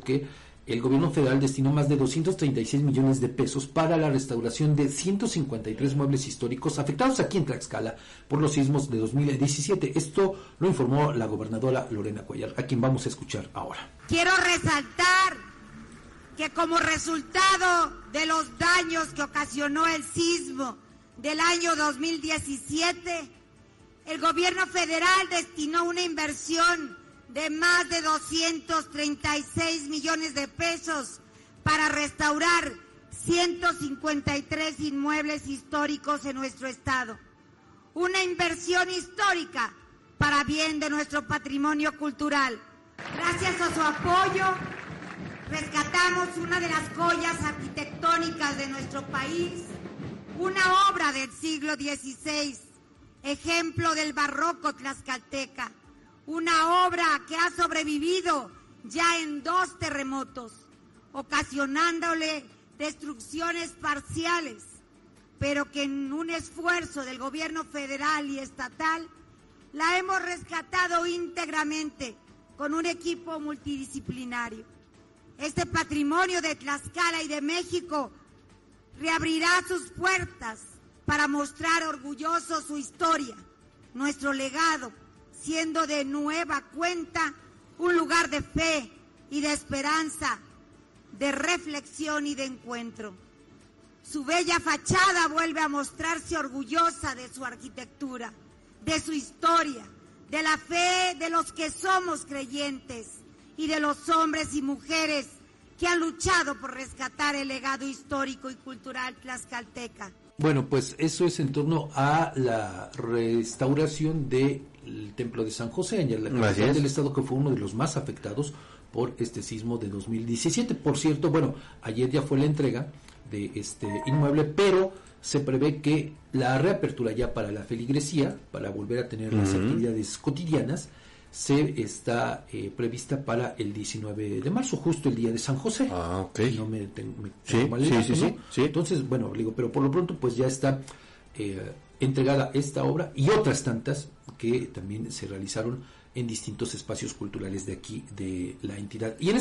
que el gobierno federal destinó más de 236 millones de pesos para la restauración de 153 muebles históricos afectados aquí en Tlaxcala por los sismos de 2017. Esto lo informó la gobernadora Lorena Cuellar, a quien vamos a escuchar ahora. Quiero resaltar que como resultado de los daños que ocasionó el sismo del año 2017, el gobierno federal destinó una inversión de más de 236 millones de pesos para restaurar 153 inmuebles históricos en nuestro estado. Una inversión histórica para bien de nuestro patrimonio cultural. Gracias a su apoyo, rescatamos una de las joyas arquitectónicas de nuestro país, una obra del siglo XVI, ejemplo del barroco tlaxcalteca una obra que ha sobrevivido ya en dos terremotos, ocasionándole destrucciones parciales, pero que en un esfuerzo del gobierno federal y estatal la hemos rescatado íntegramente con un equipo multidisciplinario. Este patrimonio de Tlaxcala y de México reabrirá sus puertas para mostrar orgulloso su historia, nuestro legado, siendo de nueva cuenta un lugar de fe y de esperanza, de reflexión y de encuentro. Su bella fachada vuelve a mostrarse orgullosa de su arquitectura, de su historia, de la fe de los que somos creyentes y de los hombres y mujeres que han luchado por rescatar el legado histórico y cultural tlaxcalteca. Bueno, pues eso es en torno a la restauración del templo de San José, en la capital del estado, que fue uno de los más afectados por este sismo de 2017. Por cierto, bueno, ayer ya fue la entrega de este inmueble, pero se prevé que la reapertura ya para la feligresía, para volver a tener las actividades cotidianas, se está eh, prevista para el 19 de marzo, justo el día de San José. Ah, ok. No me tengo, sí, sí, sí, Entonces, bueno, digo, pero por lo pronto pues ya está eh, entregada esta obra y otras tantas que también se realizaron en distintos espacios culturales de aquí, de la entidad. Y en